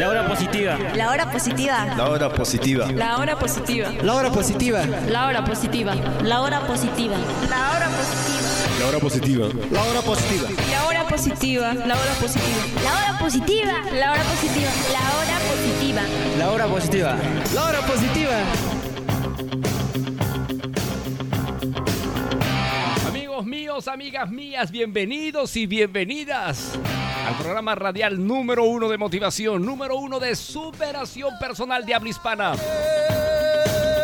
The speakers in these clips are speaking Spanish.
La hora positiva. La hora positiva. La hora positiva. La hora positiva. La hora positiva. La hora positiva. La hora positiva. La hora positiva. La hora positiva. La hora positiva. La hora positiva. La hora positiva. La hora positiva. La hora positiva. La hora positiva. La hora positiva. La hora positiva. La hora positiva. Amigos míos, amigas mías, bienvenidos y bienvenidas al programa radial número uno de motivación, número uno de superación personal de habla hispana.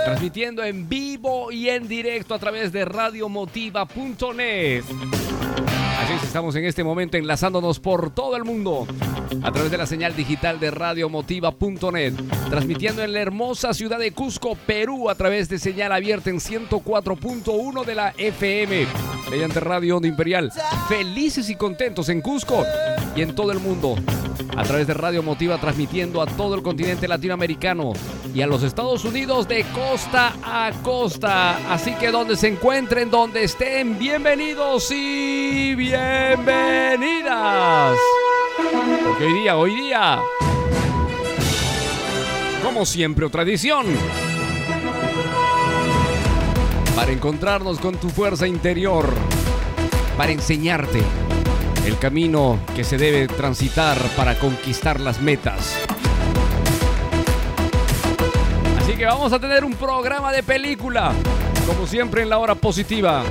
Transmitiendo en vivo y en directo a través de radiomotiva.net. Así es, estamos en este momento enlazándonos por todo el mundo a través de la señal digital de radiomotiva.net, transmitiendo en la hermosa ciudad de Cusco, Perú, a través de señal abierta en 104.1 de la FM, mediante Radio Onda Imperial. Felices y contentos en Cusco y en todo el mundo, a través de Radio Motiva, transmitiendo a todo el continente latinoamericano y a los Estados Unidos de costa a costa. Así que donde se encuentren, donde estén, bienvenidos y bienvenidas. Porque hoy día, hoy día, como siempre o tradición, para encontrarnos con tu fuerza interior, para enseñarte el camino que se debe transitar para conquistar las metas. Así que vamos a tener un programa de película, como siempre en la hora positiva,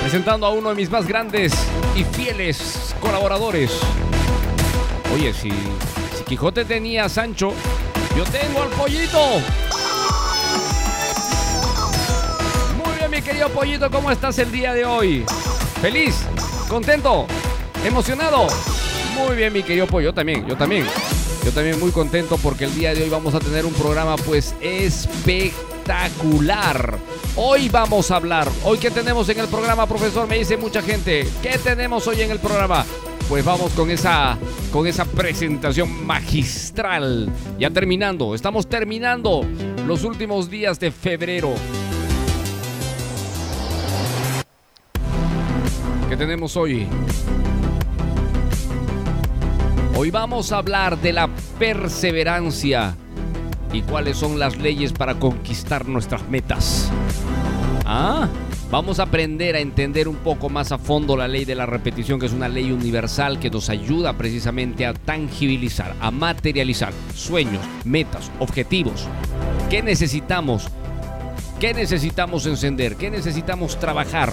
presentando a uno de mis más grandes y fieles colaboradores. Oye, si, si Quijote tenía a Sancho, yo tengo al pollito. Muy bien, mi querido pollito, ¿cómo estás el día de hoy? ¿Feliz? ¿Contento? ¿Emocionado? Muy bien, mi querido pollo, yo también, yo también. Yo también muy contento porque el día de hoy vamos a tener un programa pues espectacular. Hoy vamos a hablar. Hoy qué tenemos en el programa, profesor, me dice mucha gente. ¿Qué tenemos hoy en el programa? Pues vamos con esa con esa presentación magistral. Ya terminando, estamos terminando los últimos días de febrero. ¿Qué tenemos hoy? Hoy vamos a hablar de la perseverancia y cuáles son las leyes para conquistar nuestras metas. Ah, vamos a aprender a entender un poco más a fondo la ley de la repetición, que es una ley universal que nos ayuda precisamente a tangibilizar, a materializar sueños, metas, objetivos. ¿Qué necesitamos? ¿Qué necesitamos encender? ¿Qué necesitamos trabajar?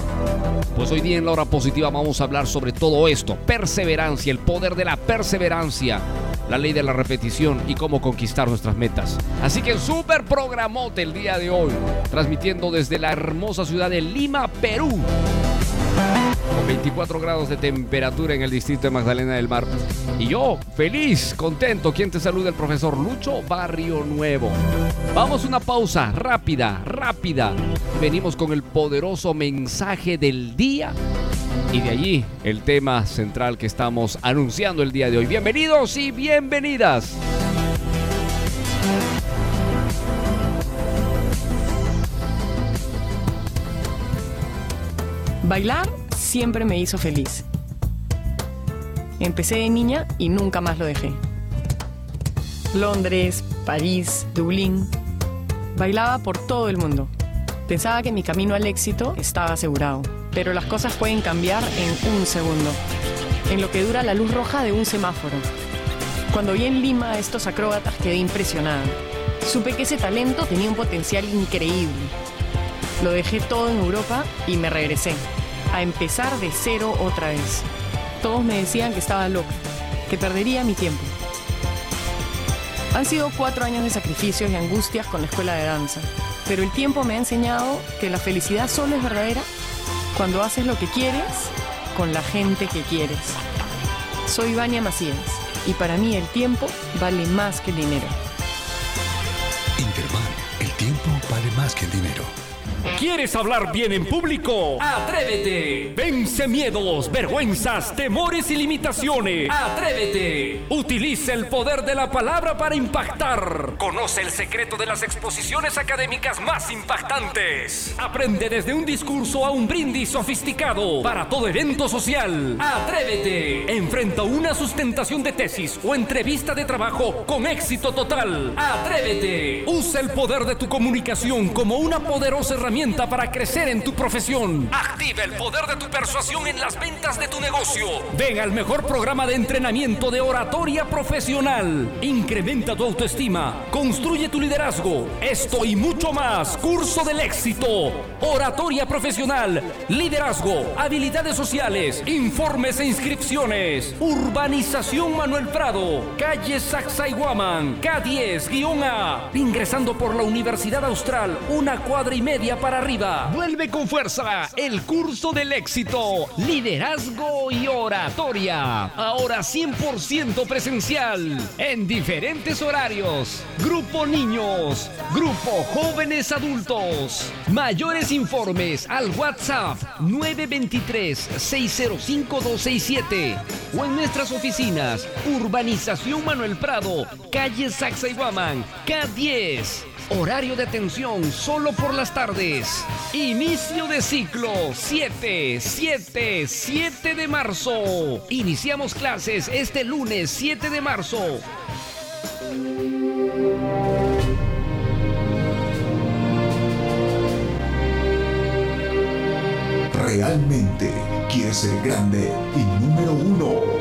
Pues hoy día en la hora positiva vamos a hablar sobre todo esto, perseverancia, el poder de la perseverancia, la ley de la repetición y cómo conquistar nuestras metas. Así que súper programote el día de hoy, transmitiendo desde la hermosa ciudad de Lima, Perú. Con 24 grados de temperatura en el distrito de Magdalena del Mar. Y yo, feliz, contento. ¿Quién te saluda? El profesor Lucho Barrio Nuevo. Vamos a una pausa rápida, rápida. Venimos con el poderoso mensaje del día. Y de allí el tema central que estamos anunciando el día de hoy. Bienvenidos y bienvenidas. Bailar siempre me hizo feliz. Empecé de niña y nunca más lo dejé. Londres, París, Dublín. Bailaba por todo el mundo. Pensaba que mi camino al éxito estaba asegurado, pero las cosas pueden cambiar en un segundo, en lo que dura la luz roja de un semáforo. Cuando vi en Lima a estos acróbatas quedé impresionada. Supe que ese talento tenía un potencial increíble. Lo dejé todo en Europa y me regresé, a empezar de cero otra vez. Todos me decían que estaba loca, que perdería mi tiempo. Han sido cuatro años de sacrificios y angustias con la escuela de danza, pero el tiempo me ha enseñado que la felicidad solo es verdadera cuando haces lo que quieres con la gente que quieres. Soy Vania Macías y para mí el tiempo vale más que el dinero. ¿Quieres hablar bien en público? ¡Atrévete! Vence miedos, vergüenzas, temores y limitaciones. ¡Atrévete! Utiliza el poder de la palabra para impactar. Conoce el secreto de las exposiciones académicas más impactantes. Aprende desde un discurso a un brindis sofisticado para todo evento social. ¡Atrévete! Enfrenta una sustentación de tesis o entrevista de trabajo con éxito total. ¡Atrévete! Usa el poder de tu comunicación como una poderosa herramienta para crecer en tu profesión. Activa el poder de tu persuasión en las ventas de tu negocio. Ven al mejor programa de entrenamiento de oratoria profesional. Incrementa tu autoestima. Construye tu liderazgo. Esto y mucho más. Curso del éxito. Oratoria profesional. Liderazgo. Habilidades sociales. Informes e inscripciones. Urbanización Manuel Prado. Calle Sacsayhuaman. K10-A. Ingresando por la Universidad Austral. Una cuadra y media para arriba. Vuelve con fuerza el curso del éxito, liderazgo y oratoria. Ahora 100% presencial, en diferentes horarios. Grupo niños, grupo jóvenes adultos. Mayores informes al WhatsApp 923-605-267 o en nuestras oficinas Urbanización Manuel Prado, calle Sacsayhuaman, K10. Horario de atención solo por las tardes. Inicio de ciclo 7, 7, 7 de marzo. Iniciamos clases este lunes 7 de marzo. ¿Realmente quieres ser grande y número uno?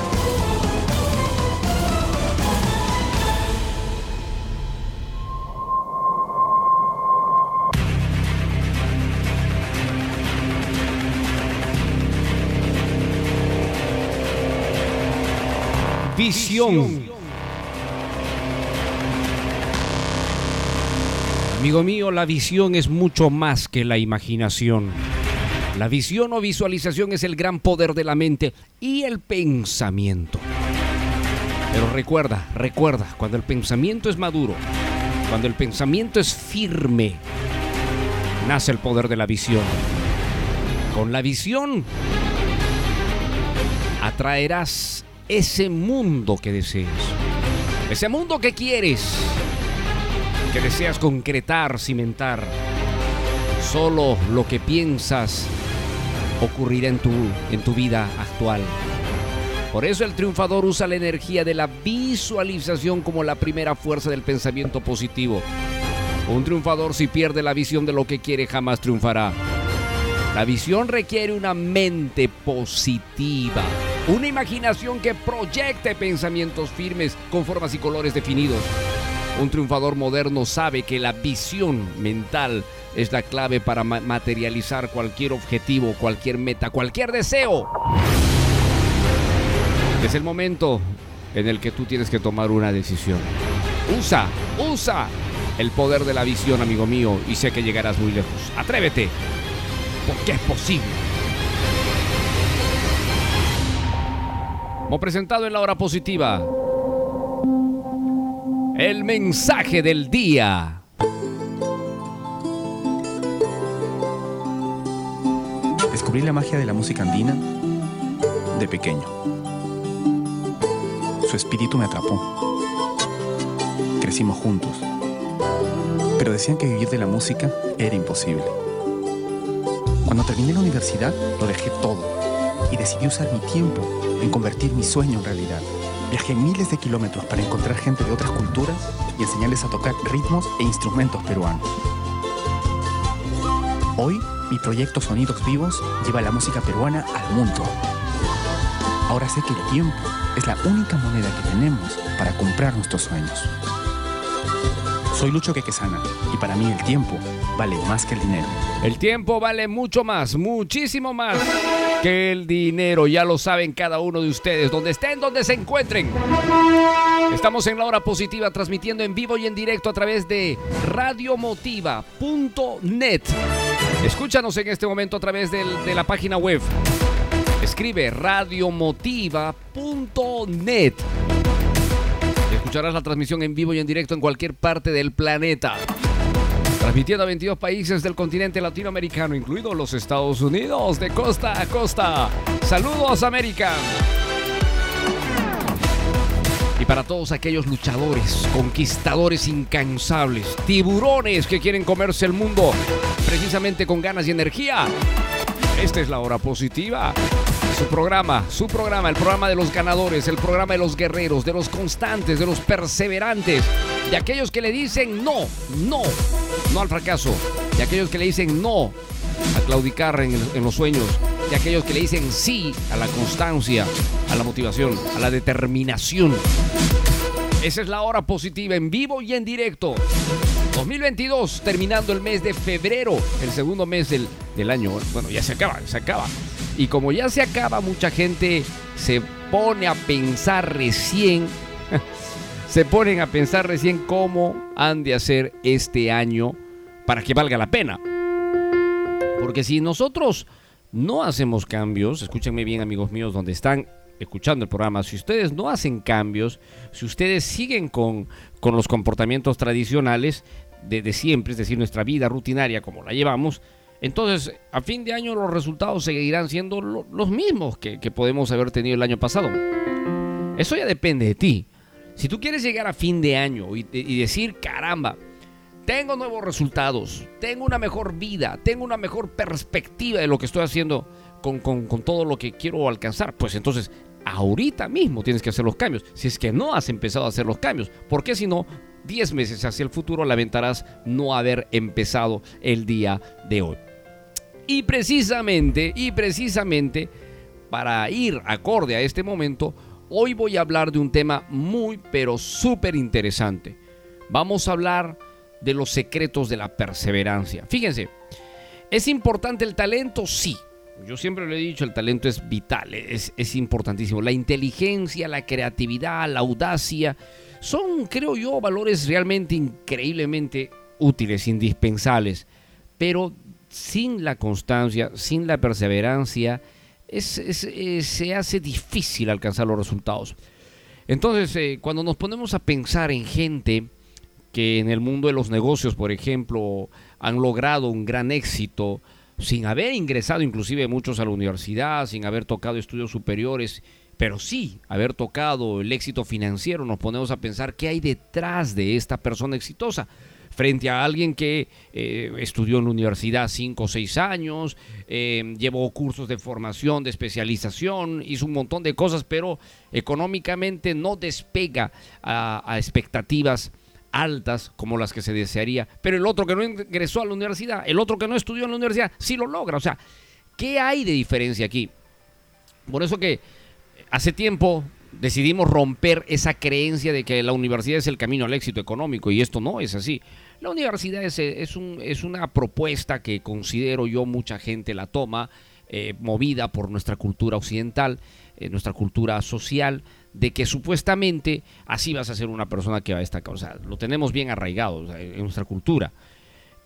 Visión. Amigo mío, la visión es mucho más que la imaginación. La visión o visualización es el gran poder de la mente y el pensamiento. Pero recuerda, recuerda, cuando el pensamiento es maduro, cuando el pensamiento es firme, nace el poder de la visión. Con la visión atraerás ese mundo que deseas. Ese mundo que quieres. Que deseas concretar, cimentar. Solo lo que piensas ocurrirá en tu, en tu vida actual. Por eso el triunfador usa la energía de la visualización como la primera fuerza del pensamiento positivo. Un triunfador si pierde la visión de lo que quiere jamás triunfará. La visión requiere una mente positiva, una imaginación que proyecte pensamientos firmes con formas y colores definidos. Un triunfador moderno sabe que la visión mental es la clave para ma- materializar cualquier objetivo, cualquier meta, cualquier deseo. Es el momento en el que tú tienes que tomar una decisión. Usa, usa el poder de la visión, amigo mío, y sé que llegarás muy lejos. Atrévete, porque es posible. Hemos presentado en la hora positiva el mensaje del día. Descubrí la magia de la música andina de pequeño. Su espíritu me atrapó. Crecimos juntos. Pero decían que vivir de la música era imposible. Cuando terminé la universidad, lo dejé todo y decidí usar mi tiempo en convertir mi sueño en realidad. Viajé miles de kilómetros para encontrar gente de otras culturas y enseñarles a tocar ritmos e instrumentos peruanos. Hoy, mi proyecto Sonidos Vivos lleva la música peruana al mundo. Ahora sé que el tiempo es la única moneda que tenemos para comprar nuestros sueños. Soy Lucho Quequesana y para mí el tiempo vale más que el dinero. El tiempo vale mucho más, muchísimo más que el dinero. Ya lo saben cada uno de ustedes, donde estén, donde se encuentren. Estamos en la hora positiva, transmitiendo en vivo y en directo a través de radiomotiva.net. Escúchanos en este momento a través de la página web. Escribe radiomotiva.net. Escucharás la transmisión en vivo y en directo en cualquier parte del planeta. Transmitiendo a 22 países del continente latinoamericano, incluidos los Estados Unidos, de costa a costa. Saludos, América. Y para todos aquellos luchadores, conquistadores incansables, tiburones que quieren comerse el mundo, precisamente con ganas y energía, esta es la hora positiva. Su programa, su programa, el programa de los ganadores, el programa de los guerreros, de los constantes, de los perseverantes, de aquellos que le dicen no, no, no al fracaso, de aquellos que le dicen no a claudicar en, los sueños, de aquellos que le dicen sí a la constancia, a la motivación, a la determinación. Esa es la hora positiva en vivo y en directo. 2022, terminando el mes de febrero, el segundo mes del, del año. Bueno, ya se acaba, se acaba. Y como ya se acaba, mucha gente se pone a pensar recién, se ponen a pensar recién cómo han de hacer este año para que valga la pena. Porque si nosotros no hacemos cambios, escúchenme bien amigos míos, donde están escuchando el programa, si ustedes no hacen cambios, si ustedes siguen con, con los comportamientos tradicionales de, de siempre, es decir, nuestra vida rutinaria como la llevamos, entonces a fin de año los resultados seguirán siendo lo- los mismos que, podemos haber tenido el año pasado. Eso ya depende de ti. Si tú quieres llegar a fin de año y, decir, caramba, tengo nuevos resultados, tengo una mejor vida, tengo una mejor perspectiva de lo que estoy haciendo con todo lo que quiero alcanzar, pues entonces ahorita mismo tienes que hacer los cambios. Si es que no has empezado a hacer los cambios, porque si no, 10 meses hacia el futuro lamentarás no haber empezado el día de hoy. Y precisamente, y precisamente, para ir acorde a este momento, hoy voy a hablar de un tema muy, pero súper interesante. Vamos a hablar de los secretos de la perseverancia. Fíjense, ¿es importante el talento? Sí. Yo siempre lo he dicho, el talento es vital, es, es importantísimo. La inteligencia, la creatividad, la audacia, son, creo yo, valores realmente increíblemente útiles, indispensables. Pero sin la constancia, sin la perseverancia, es- es- eh, se hace difícil alcanzar los resultados. Entonces, eh, cuando nos ponemos a pensar en gente que en el mundo de los negocios, por ejemplo, han logrado un gran éxito sin haber ingresado inclusive muchos a la universidad, sin haber tocado estudios superiores, pero sí haber tocado el éxito financiero, nos ponemos a pensar qué hay detrás de esta persona exitosa frente a alguien que eh, estudió en la universidad cinco o seis años, eh, llevó cursos de formación, de especialización, hizo un montón de cosas, pero económicamente no despega a, a expectativas altas como las que se desearía. Pero el otro que no ingresó a la universidad, el otro que no estudió en la universidad, sí lo logra. O sea, ¿qué hay de diferencia aquí? Por eso que hace tiempo decidimos romper esa creencia de que la universidad es el camino al éxito económico y esto no es así. La universidad es, es, un- es una propuesta que considero yo mucha gente la toma, eh, movida por nuestra cultura occidental, eh, nuestra cultura social, de que supuestamente así vas a ser una persona que va a destacar. O sea, lo tenemos bien arraigado en nuestra cultura.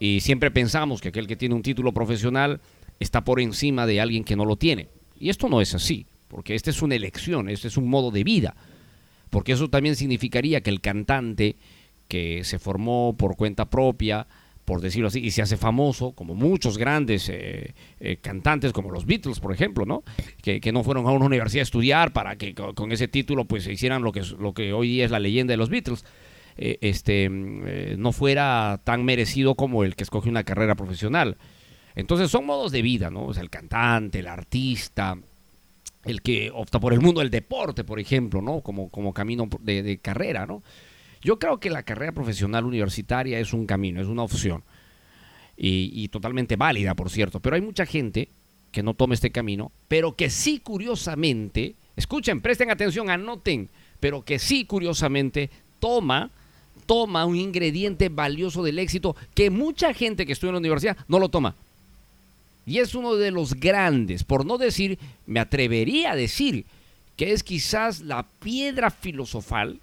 Y siempre pensamos que aquel que tiene un título profesional está por encima de alguien que no lo tiene. Y esto no es así. porque esta es una elección, este es un modo de vida, porque eso también significaría que el cantante que se formó por cuenta propia, por decirlo así, y se hace famoso, como muchos grandes eh, eh, cantantes, como los Beatles, por ejemplo, ¿no? Que, que, no fueron a una universidad a estudiar para que con, ese título pues hicieran lo que, lo que hoy día es la leyenda de los Beatles. Eh, este, eh, no fuera tan merecido como el que escoge una carrera profesional. Entonces son modos de vida, ¿no? O el cantante, el artista, el que opta por el mundo del deporte, por ejemplo, ¿no? Como, como camino de carrera, ¿no? Yo creo que la carrera profesional universitaria es un camino, es una opción. Y, totalmente válida, por cierto. Pero hay mucha gente que no toma este camino, pero que sí curiosamente, escuchen, presten atención, anoten, pero que sí curiosamente toma, toma un ingrediente valioso del éxito que mucha gente que estudia en la universidad no lo toma. Y es uno de los grandes, por no decir, me atrevería a decir, que es quizás la piedra filosofal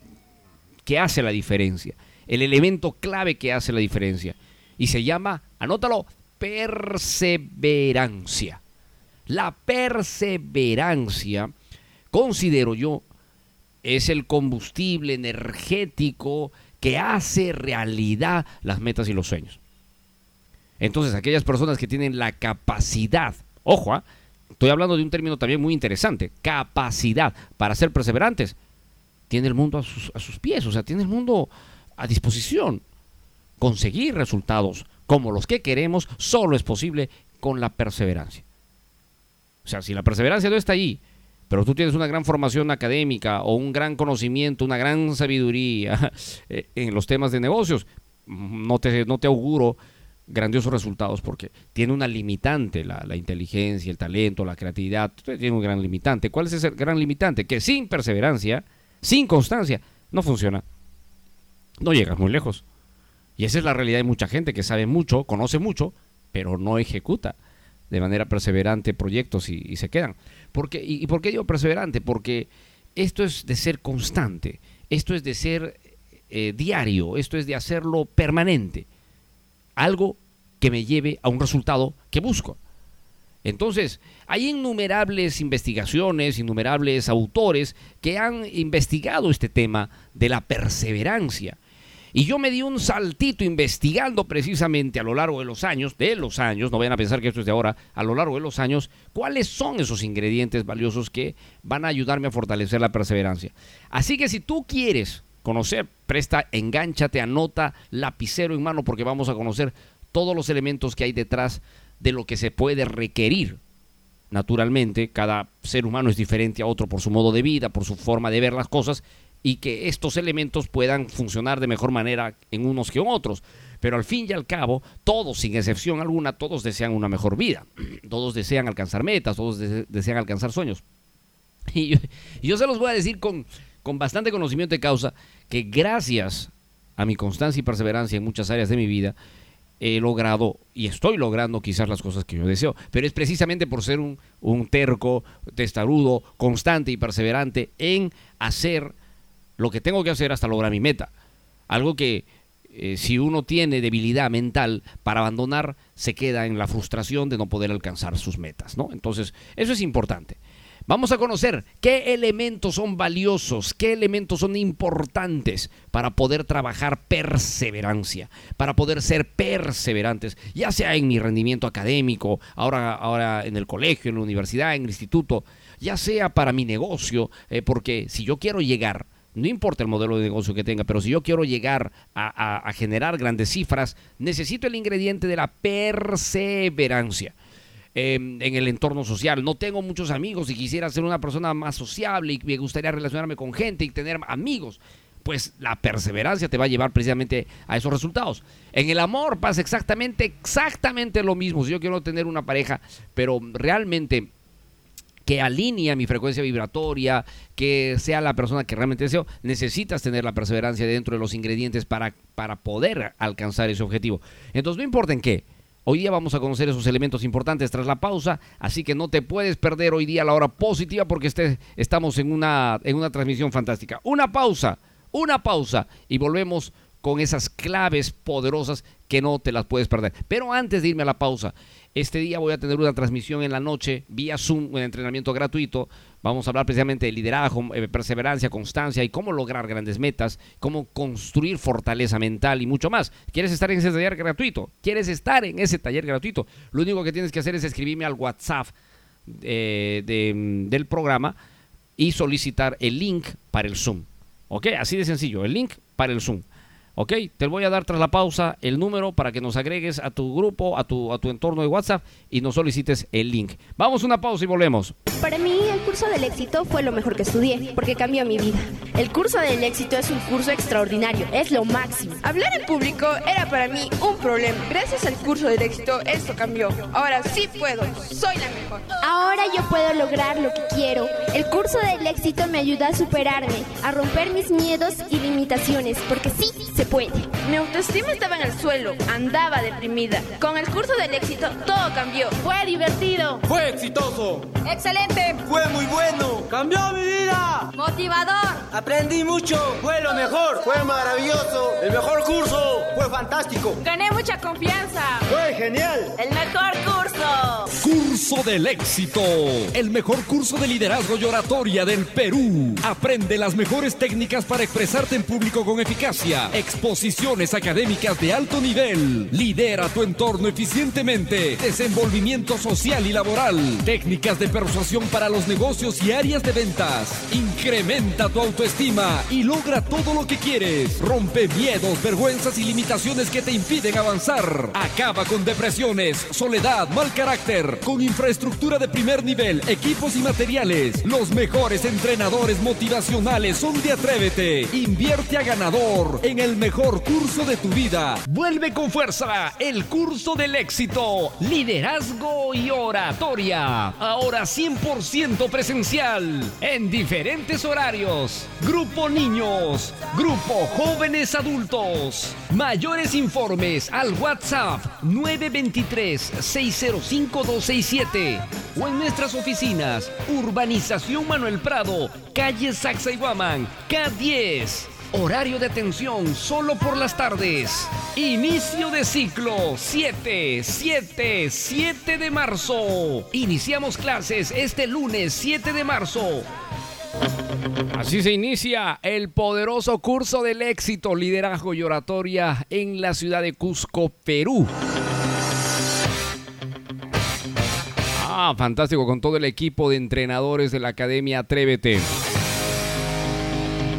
que hace la diferencia, el elemento clave que hace la diferencia. Y se llama, anótalo, perseverancia. La perseverancia, considero yo, es el combustible energético que hace realidad las metas y los sueños. Entonces, aquellas personas que tienen la capacidad, ojo, ¿eh? estoy hablando de un término también muy interesante, capacidad para ser perseverantes, tiene el mundo a sus, pies, o sea, tiene el mundo a disposición. Conseguir resultados como los que queremos solo es posible con la perseverancia. O sea, si la perseverancia no está ahí, pero tú tienes una gran formación académica o un gran conocimiento, una gran sabiduría eh, en los temas de negocios, no te, no te auguro grandiosos resultados porque tiene una limitante, la, la, inteligencia, el talento, la creatividad, tiene un gran limitante. ¿Cuál es ese gran limitante? Que sin perseverancia, sin constancia, no funciona. No llegas muy lejos. Y esa es la realidad de mucha gente que sabe mucho, conoce mucho, pero no ejecuta de manera perseverante proyectos y, se quedan. Porque, y, y, por qué digo perseverante? Porque esto es de ser constante, esto es de ser eh, diario, esto es de hacerlo permanente. Algo que me lleve a un resultado que busco. Entonces, hay innumerables investigaciones, innumerables autores que han investigado este tema de la perseverancia. Y yo me di un saltito investigando precisamente a lo largo de los años, de los años, no vayan a pensar que esto es de ahora, a lo largo de los años, cuáles son esos ingredientes valiosos que van a ayudarme a fortalecer la perseverancia. Así que si tú quieres conocer, presta, engánchate, anota, lapicero en mano, porque vamos a conocer todos los elementos que hay detrás de lo que se puede requerir. Naturalmente, cada ser humano es diferente a otro por su modo de vida, por su forma de ver las cosas, y que estos elementos puedan funcionar de mejor manera en unos que en otros. Pero al fin y al cabo, todos, sin excepción alguna, todos desean una mejor vida. Todos desean alcanzar metas, todos de desean alcanzar sueños. Y yo, y yo, se los voy a decir con, con bastante conocimiento de causa que gracias a mi constancia y perseverancia en muchas áreas de mi vida, he logrado y estoy logrando quizás las cosas que yo deseo, pero es precisamente por ser un, un terco, testarudo, constante y perseverante en hacer lo que tengo que hacer hasta lograr mi meta. Algo que eh, si uno tiene debilidad mental para abandonar, se queda en la frustración de no poder alcanzar sus metas, ¿no? Entonces, eso es importante. Vamos a conocer qué elementos son valiosos, qué elementos son importantes para poder trabajar perseverancia, para poder ser perseverantes, ya sea en mi rendimiento académico, ahora, ahora en el colegio, en la universidad, en el instituto, ya sea para mi negocio, eh, porque si yo quiero llegar no importa el modelo de negocio que tenga, pero si yo quiero llegar a, generar grandes cifras, necesito el ingrediente de la perseverancia. Eh, en el entorno social. No tengo muchos amigos y quisiera ser una persona más sociable y me gustaría relacionarme con gente y tener amigos. Pues la perseverancia te va a llevar precisamente a esos resultados. En el amor pasa exactamente, exactamente lo mismo. Si yo quiero tener una pareja, pero realmente que alinea mi frecuencia vibratoria, que sea la persona que realmente deseo, necesitas tener la perseverancia dentro de los ingredientes para, para poder alcanzar ese objetivo. Entonces, no importa en qué. Hoy día vamos a conocer esos elementos importantes tras la pausa, así que no te puedes perder hoy día la hora positiva porque este, estamos en una, en una transmisión fantástica. Una pausa, una pausa y volvemos con esas claves poderosas que no te las puedes perder. Pero antes de irme a la pausa, este día voy a tener una transmisión en la noche vía Zoom, un entrenamiento gratuito. Vamos a hablar precisamente de liderazgo, eh, perseverancia, constancia y cómo lograr grandes metas, cómo construir fortaleza mental y mucho más. ¿Quieres estar en ese taller gratuito? ¿Quieres estar en ese taller gratuito? Lo único que tienes que hacer es escribirme al WhatsApp eh, de- del programa y solicitar el link para el Zoom. ¿Ok? Así de sencillo, el link para el Zoom. ¿Ok? Te voy a dar tras la pausa el número para que nos agregues a tu grupo, a tu, a tu entorno de WhatsApp y nos solicites el link. Vamos a una pausa y volvemos. Para mí, el curso del éxito fue lo mejor que estudié, porque cambió mi vida. El curso del éxito es un curso extraordinario, es lo máximo. Hablar en público era para mí un problema. Gracias al curso del éxito, esto cambió. Ahora sí puedo, soy la mejor. Ahora yo puedo lograr lo que quiero. El curso del éxito me ayuda a superarme, a romper mis miedos y limitaciones, porque sí se puede. Mi autoestima estaba en el suelo, andaba deprimida. Con el curso del éxito, todo cambió. Fue divertido. Fue exitoso. Excelente. Fue muy bueno. Cambió mi vida. Motivador. Aprendí mucho. Fue lo mejor. Fue maravilloso. El mejor curso. Fue fantástico. Gané mucha confianza. Fue genial. El mejor curso. Curso del éxito, el mejor curso de liderazgo y oratoria del Perú. Aprende las mejores técnicas para expresarte en público con eficacia. Exposiciones académicas de alto nivel. Lidera tu entorno eficientemente. Desenvolvimiento social y laboral. Técnicas de persuasión para los negocios y áreas de ventas. Incrementa tu autoestima y logra todo lo que quieres. Rompe miedos, vergüenzas y limitaciones que te impiden avanzar. Acaba con depresiones, soledad, mal carácter. Con infraestructura de primer nivel, equipos y materiales. Los mejores entrenadores motivacionales son de Atrévete. Invierte a ganador en el mejor curso de tu vida. Vuelve con fuerza el curso del éxito. Liderazgo y oratoria. Ahora 100% presencial. En diferentes horarios. Grupo niños. Grupo jóvenes adultos. Mayores informes al WhatsApp 923-605-267 o en nuestras oficinas Urbanización Manuel Prado, calle Sacsayhuaman, K10. Horario de atención solo por las tardes. Inicio de ciclo 7, 7, 7 de marzo. Iniciamos clases este lunes 7 de marzo. Así se inicia el poderoso curso del éxito, liderazgo y oratoria en la ciudad de Cusco, Perú. Ah, fantástico, con todo el equipo de entrenadores de la Academia Atrévete.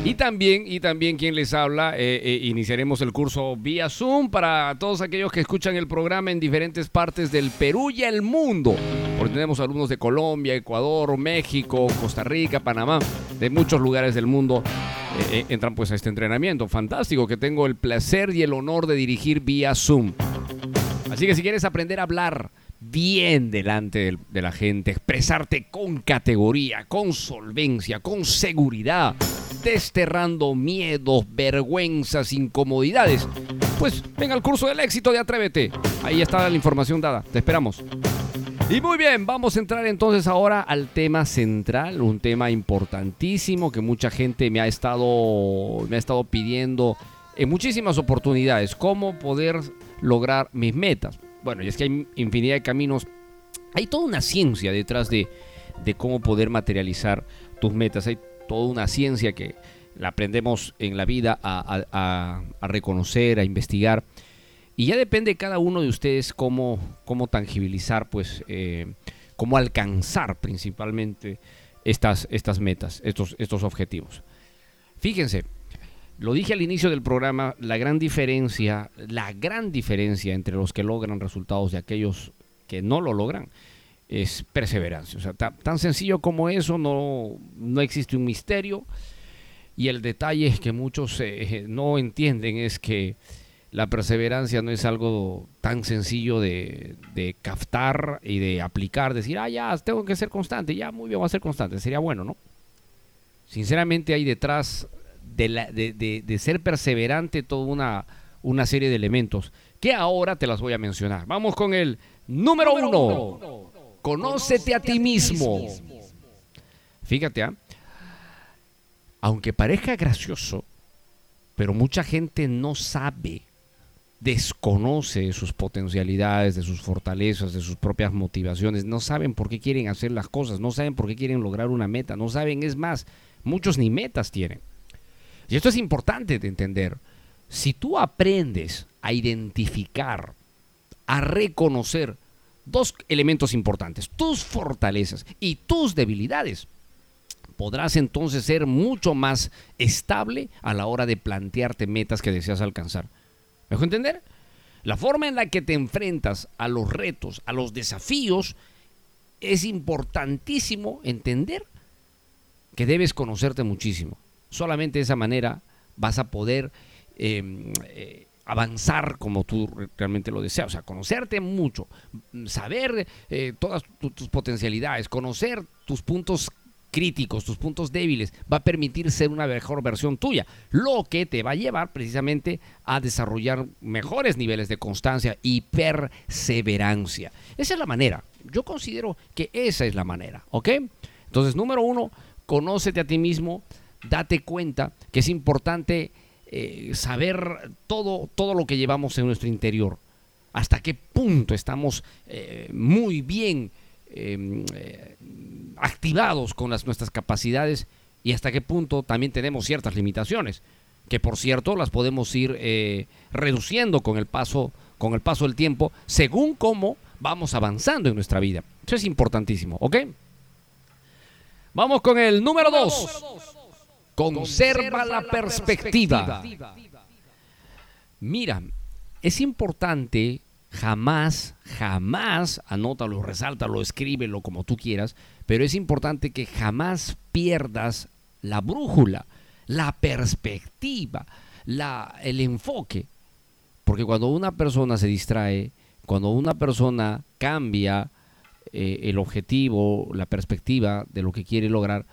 Y también, y también quien les habla, eh, eh, iniciaremos el curso vía Zoom para todos aquellos que escuchan el programa en diferentes partes del Perú y el mundo. Porque tenemos alumnos de Colombia, Ecuador, México, Costa Rica, Panamá, de muchos lugares del mundo. eh, entran pues a este entrenamiento. Fantástico que tengo el placer y el honor de dirigir vía Zoom. Así que si quieres aprender a hablar bien delante del- de la gente, expresarte con categoría, con solvencia, con seguridad, desterrando miedos, vergüenzas, incomodidades, pues venga al curso del éxito de Atrévete. Ahí está la información dada. Te esperamos. Y muy bien, vamos a entrar entonces ahora al tema central, un tema importantísimo que mucha gente me ha estado, me ha estado pidiendo en muchísimas oportunidades, cómo poder lograr mis metas. Bueno, y es que hay infinidad de caminos, hay toda una ciencia detrás de, de cómo poder materializar tus metas, hay toda una ciencia que la aprendemos en la vida a, a- reconocer, a investigar. Y ya depende de cada uno de ustedes cómo, cómo tangibilizar, pues, eh, cómo alcanzar principalmente estas, estas metas, estos, estos objetivos. Fíjense, lo dije al inicio del programa, la gran diferencia, la gran diferencia entre los que logran resultados y aquellos que no lo logran es perseverancia. O sea, ta- tan sencillo como eso, no, no existe un misterio. Y el detalle es que muchos eh, no entienden es que la perseverancia no es algo tan sencillo de, de captar y de aplicar, decir, ah, ya, tengo que ser constante, ya, muy bien, voy a ser constante, sería bueno, ¿no? Sinceramente hay detrás de, la- de- de- de ser perseverante toda una, una serie de elementos que ahora te las voy a mencionar. Vamos con el número, uno. Conócete a ti mismo. Fíjate, ¿ah? aunque parezca gracioso, Pero mucha gente no sabe, desconoce sus potencialidades, de sus fortalezas, de sus propias motivaciones, no saben por qué quieren hacer las cosas, no saben por qué quieren lograr una meta, no saben, es más, muchos ni metas tienen. Y esto es importante de entender. Si tú aprendes a identificar, a reconocer dos elementos importantes, tus fortalezas y tus debilidades, podrás entonces ser mucho más estable a la hora de plantearte metas que deseas alcanzar. ¿Me dejo entender? La forma en la que te enfrentas a los retos, a los desafíos, es importantísimo entender que debes conocerte muchísimo. Solamente de esa manera vas a poder em, eh, avanzar como tú realmente lo deseas. O sea, conocerte mucho, saber eh, todas tus potencialidades, conocer tus puntos críticos, tus puntos débiles, va a permitir ser una mejor versión tuya, lo que te va a llevar precisamente a desarrollar mejores niveles de constancia y perseverancia. Esa es la manera. Yo considero que esa es la manera, ¿ok? Entonces, número uno, conócete a ti mismo, date cuenta que es importante eh, saber todo, todo lo que llevamos en nuestro interior, hasta qué punto estamos eh, muy bien em, eh, activados con las, nuestras capacidades y hasta qué punto también tenemos ciertas limitaciones, que por cierto las podemos ir reduciendo con el, paso, con el paso del tiempo según cómo vamos avanzando en nuestra vida. Eso es importantísimo, ¿ok? Vamos con el número dos. Conserva la perspectiva. Mira, es importante jamás, jamás, anótalo, resáltalo, escríbelo como tú quieras, pero es importante que jamás pierdas la brújula, la perspectiva, la, el enfoque. Porque cuando una persona se distrae, cuando una persona cambia eh, el objetivo, la perspectiva de lo que quiere lograr,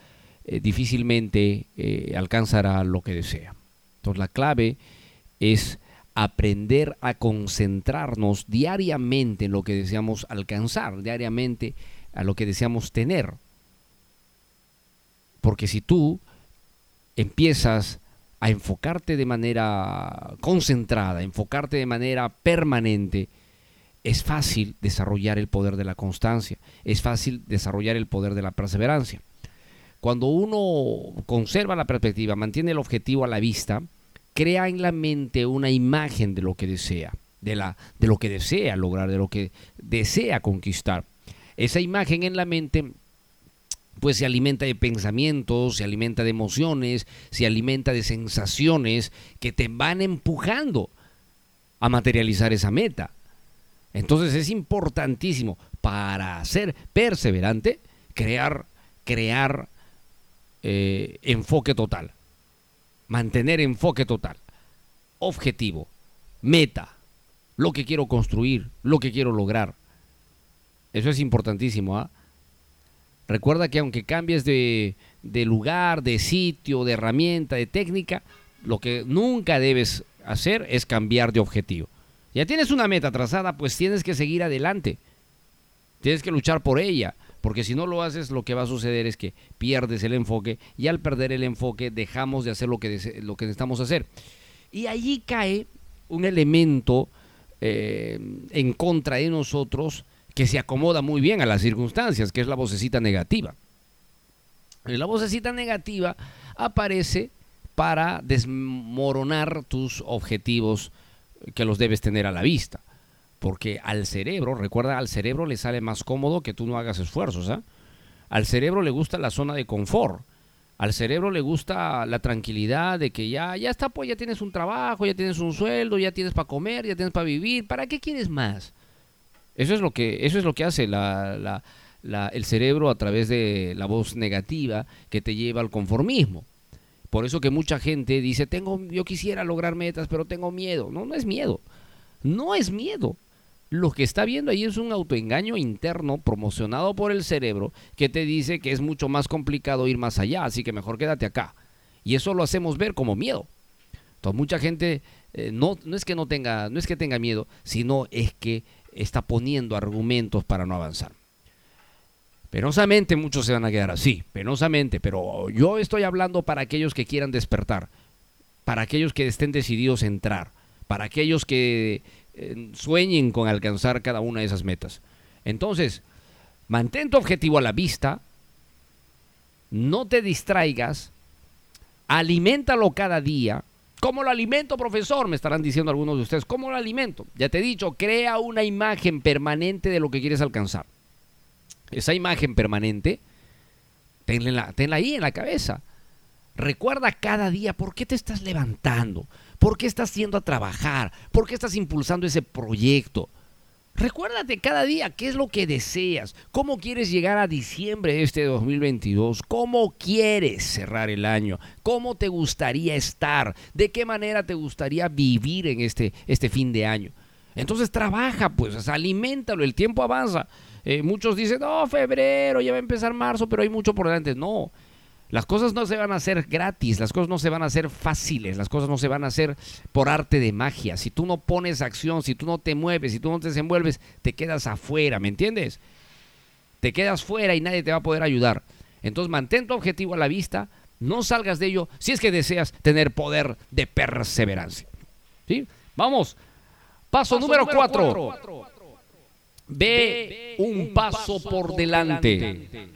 eh, difícilmente eh, alcanzará lo que desea. Entonces la clave es aprender a concentrarnos diariamente en lo que deseamos alcanzar, diariamente a lo que deseamos tener. Porque si tú empiezas a enfocarte de manera concentrada, enfocarte de manera permanente, es fácil desarrollar el poder de la constancia, es fácil desarrollar el poder de la perseverancia. Cuando uno conserva la perspectiva, mantiene el objetivo a la vista, crea en la mente una imagen de lo que desea, de, la, de lo que desea lograr, de lo que desea conquistar. Esa imagen en la mente pues se alimenta de pensamientos, se alimenta de emociones, se alimenta de sensaciones que te van empujando a materializar esa meta. Entonces es importantísimo para ser perseverante crear, crear eh, enfoque total, mantener enfoque total, objetivo, meta, lo que quiero construir, lo que quiero lograr. Eso es importantísimo. ¿ah? Recuerda que aunque cambies de, de lugar, de sitio, de herramienta, de técnica, lo que nunca debes hacer es cambiar de objetivo. Ya tienes una meta trazada, pues tienes que seguir adelante. Tienes que luchar por ella, porque si no lo haces, lo que va a suceder es que pierdes el enfoque y al perder el enfoque dejamos de hacer lo que, lo que necesitamos hacer. Y allí cae un elemento eh, en contra de nosotros que se acomoda muy bien a las circunstancias, que es la vocecita negativa. La vocecita negativa aparece para desmoronar tus objetivos que los debes tener a la vista. Porque al cerebro, recuerda, al cerebro le sale más cómodo que tú no hagas esfuerzos. ¿ah? Al cerebro le gusta la zona de confort. Al cerebro le gusta la tranquilidad de que ya, ya está, pues ya tienes un trabajo, ya tienes un sueldo, ya tienes para comer, ya tienes para vivir. ¿Para qué quieres más? Eso es lo que, eso es lo que hace el cerebro a través de la voz negativa que te lleva al conformismo. Por eso que mucha gente dice, tengo, yo quisiera lograr metas, pero tengo miedo. No, no es miedo. No es miedo. Lo que está viendo ahí es un autoengaño interno promocionado por el cerebro que te dice que es mucho más complicado ir más allá, así que mejor quédate acá. Y eso lo hacemos ver como miedo. Entonces mucha gente eh, no, no es que no tenga, no es que tenga miedo, sino es que está poniendo argumentos para no avanzar. Penosamente muchos se van a quedar así, penosamente, pero yo estoy hablando para aquellos que quieran despertar. para aquellos que estén decididos a entrar, para aquellos que sueñen con alcanzar cada una de esas metas. Entonces, mantén tu objetivo a la vista, no te distraigas, aliméntalo cada día. ¿Cómo lo alimento, profesor? Me estarán diciendo algunos de ustedes. ¿Cómo lo alimento? Ya te he dicho, crea una imagen permanente de lo que quieres alcanzar. Esa imagen permanente, tenla ahí en la cabeza. Recuerda cada día por qué te estás levantando, por qué estás yendo a trabajar, por qué estás impulsando ese proyecto. Recuérdate cada día qué es lo que deseas, cómo quieres llegar a diciembre de este 2022, cómo quieres cerrar el año, cómo te gustaría estar, de qué manera te gustaría vivir en este, este fin de año. Entonces trabaja, pues, aliméntalo, el tiempo avanza. Eh, muchos dicen, no, febrero, ya va a empezar marzo, pero hay mucho por delante. No, las cosas no se van a hacer gratis, las cosas no se van a hacer fáciles, las cosas no se van a hacer por arte de magia. Si tú no pones acción, si tú no te mueves, si tú no te desenvuelves, te quedas afuera, ¿me entiendes? Te quedas fuera y nadie te va a poder ayudar. Entonces mantén tu objetivo a la vista, no salgas de ello si es que deseas tener poder de perseverancia. ¿Sí? Vamos. Paso, número, cuatro. Ve, un paso, por delante.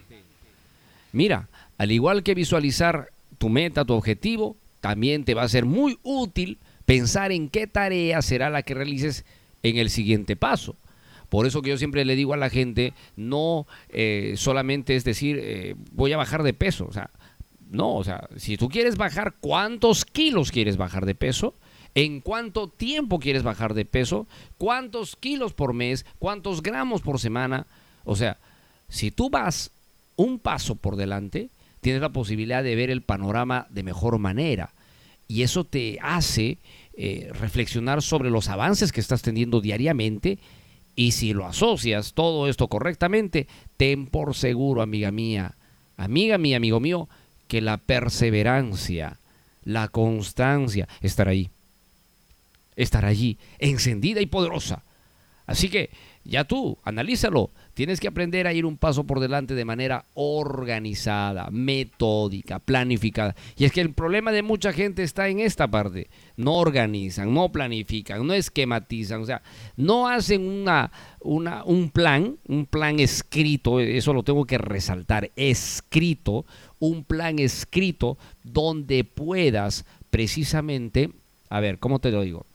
Mira, al igual que visualizar tu meta, tu objetivo, también te va a ser muy útil pensar en qué tarea será la que realices en el siguiente paso. Por eso que yo siempre le digo a la gente, no eh, solamente es decir, eh, voy a bajar de peso. O sea, no, o sea, si tú quieres bajar, ¿cuántos kilos quieres bajar de peso? ¿En cuánto tiempo quieres bajar de peso? ¿Cuántos kilos por mes? ¿Cuántos gramos por semana? O sea, si tú vas un paso por delante, tienes la posibilidad de ver el panorama de mejor manera. Y eso te hace eh, reflexionar sobre los avances que estás teniendo diariamente. Y si lo asocias todo esto correctamente, ten por seguro, amiga mía, amiga mía, amigo mío, que la perseverancia, la constancia estará ahí. Estará allí, encendida y poderosa. Así que ya tú, analízalo, Tienes que aprender a ir un paso por delante de manera organizada, metódica, planificada. Y es que el problema de mucha gente está en esta parte. No organizan, no planifican, no esquematizan, o sea, no hacen una, una, un plan, un plan escrito, eso lo tengo que resaltar, escrito, un plan escrito donde puedas precisamente, a ver, ¿cómo te lo digo?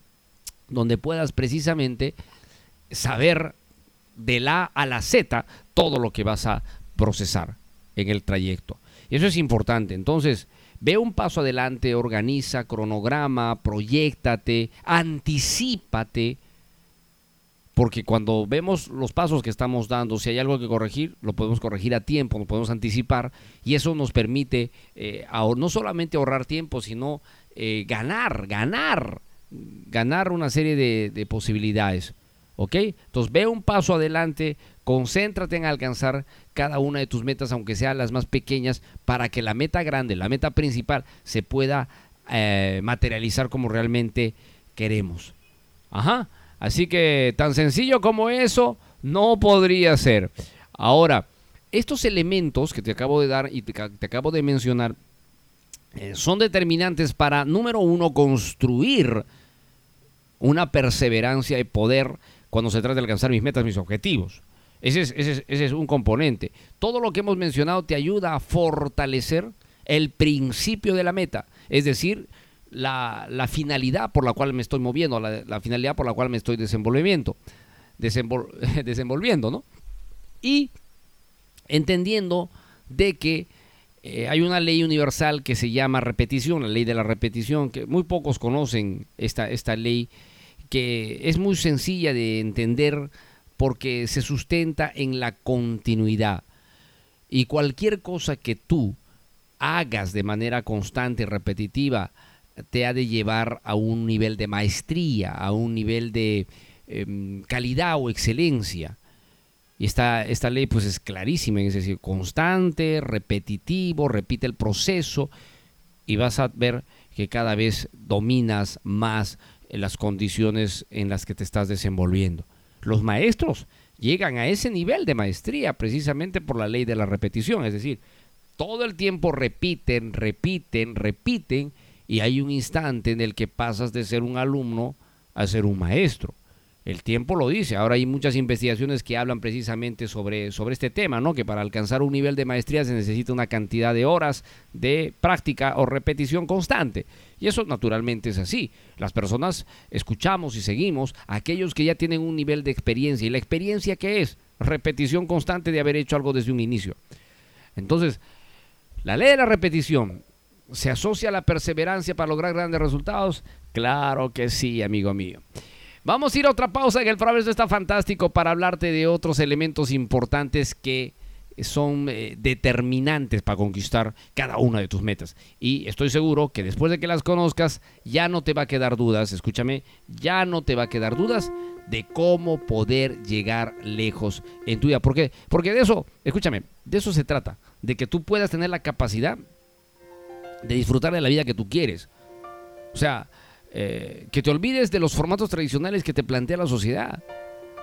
Donde puedas precisamente saber de la a la Z todo lo que vas a procesar en el trayecto. Eso es importante. Entonces, ve un paso adelante, organiza, cronograma, proyectate, anticipate, porque cuando vemos los pasos que estamos dando, si hay algo que corregir, lo podemos corregir a tiempo, nos podemos anticipar y eso nos permite eh, no solamente ahorrar tiempo, sino eh, ganar, ganar, ganar una serie de posibilidades. ¿Ok? Entonces ve un paso adelante, concéntrate en alcanzar cada una de tus metas, aunque sean las más pequeñas, para que la meta grande, la meta principal, se pueda eh, materializar como realmente queremos. Ajá. Así que tan sencillo como eso no podría ser. Ahora, estos elementos que te acabo de dar y te, acabo de mencionar eh, son determinantes para, número uno, construir una perseverancia de poder cuando se trata de alcanzar mis metas, mis objetivos. Ese es, un componente. Todo lo que hemos mencionado te ayuda a fortalecer el principio de la meta, es decir, la, finalidad por la cual me estoy moviendo, la, finalidad por la cual me estoy desenvolviendo, desenvolviendo, ¿no? Y entendiendo de que eh, hay una ley universal que se llama repetición, la ley de la repetición, que muy pocos conocen esta, esta ley que es muy sencilla de entender porque se sustenta en la continuidad. Y cualquier cosa que tú hagas de manera constante y repetitiva te ha de llevar a un nivel de maestría, a un nivel de em, calidad o excelencia. Y esta, esta ley pues es clarísima, es decir, constante, repetitivo, repite el proceso y vas a ver que cada vez dominas más las condiciones en las que te estás desenvolviendo. Los maestros llegan a ese nivel de maestría precisamente por la ley de la repetición, es decir, todo el tiempo repiten, repiten, repiten y hay un instante en el que pasas de ser un alumno a ser un maestro. El tiempo lo dice. Ahora hay muchas investigaciones que hablan precisamente sobre, sobre este tema, ¿no? Que para alcanzar un nivel de maestría se necesita una cantidad de horas de práctica o repetición constante. Y eso naturalmente es así. Las personas escuchamos y seguimos a aquellos que ya tienen un nivel de experiencia. ¿Y la experiencia qué es? Repetición constante de haber hecho algo desde un inicio. Entonces, la ley de la repetición se asocia a la perseverancia para lograr grandes resultados. Claro que sí, amigo mío. Vamos a ir a otra pausa, que el programa está fantástico para hablarte de otros elementos importantes que son eh, determinantes para conquistar cada una de tus metas. Y estoy seguro que después de que las conozcas, ya no te va a quedar dudas, escúchame, ya no te va a quedar dudas de cómo poder llegar lejos en tu vida. ¿Por qué? Porque de eso, escúchame, de eso se trata, de que tú puedas tener la capacidad de disfrutar de la vida que tú quieres. O sea, eh, que te olvides de los formatos tradicionales que te plantea la sociedad.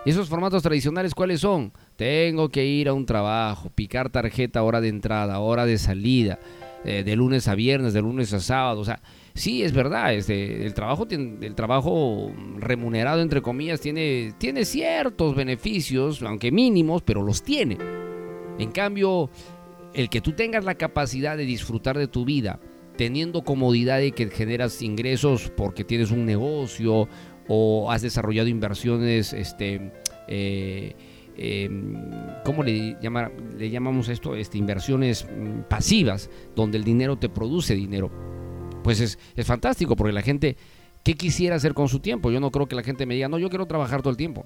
¿Y esos formatos tradicionales cuáles son? Tengo que ir a un trabajo, picar tarjeta, hora de entrada, hora de salida, eh, de lunes a viernes, de lunes a sábado. O sea, sí, es verdad, este, el, trabajo, el trabajo remunerado, entre comillas, tiene, tiene ciertos beneficios, aunque mínimos, pero los tiene. En cambio, el que tú tengas la capacidad de disfrutar de tu vida, teniendo comodidad y que generas ingresos porque tienes un negocio o has desarrollado inversiones, este, eh, em, ¿cómo le, le llamamos esto? Este, inversiones mm, pasivas, donde el dinero te produce dinero. Pues es, es fantástico porque la gente, ¿qué quisiera hacer con su tiempo? Yo no creo que la gente me diga, no, yo quiero trabajar todo el tiempo.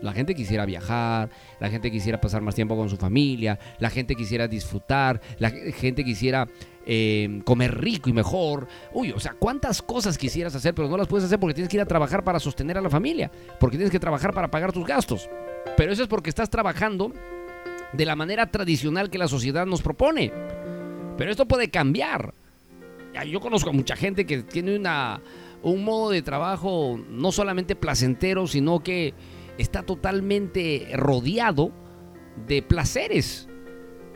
La gente quisiera viajar, la gente quisiera pasar más tiempo con su familia, la gente quisiera disfrutar, la gente quisiera eh, comer rico y mejor. Uy, o sea, ¿cuántas cosas quisieras hacer, pero no las puedes hacer porque tienes que ir a trabajar para sostener a la familia? Porque tienes que trabajar para pagar tus gastos. Pero eso es porque estás trabajando de la manera tradicional que la sociedad nos propone. Pero esto puede cambiar. Yo conozco a mucha gente que tiene una, un modo de trabajo no solamente placentero, sino que está totalmente rodeado de placeres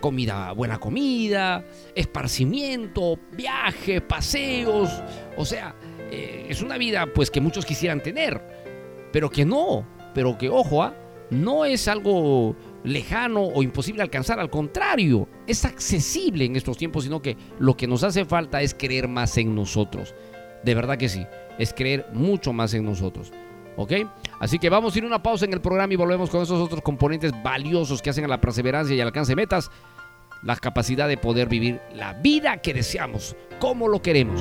comida, buena comida, esparcimiento, viajes, paseos. O sea, eh, es una vida pues que muchos quisieran tener, pero que no, pero que ojo, ¿ah? No es algo lejano o imposible alcanzar, al contrario, es accesible en estos tiempos, sino que lo que nos hace falta es creer más en nosotros. De verdad que sí, es creer mucho más en nosotros. ¿Ok? Así que vamos a ir una pausa en el programa y volvemos con esos otros componentes valiosos que hacen a la perseverancia y al alcance de metas. La capacidad de poder vivir la vida que deseamos, como lo queremos.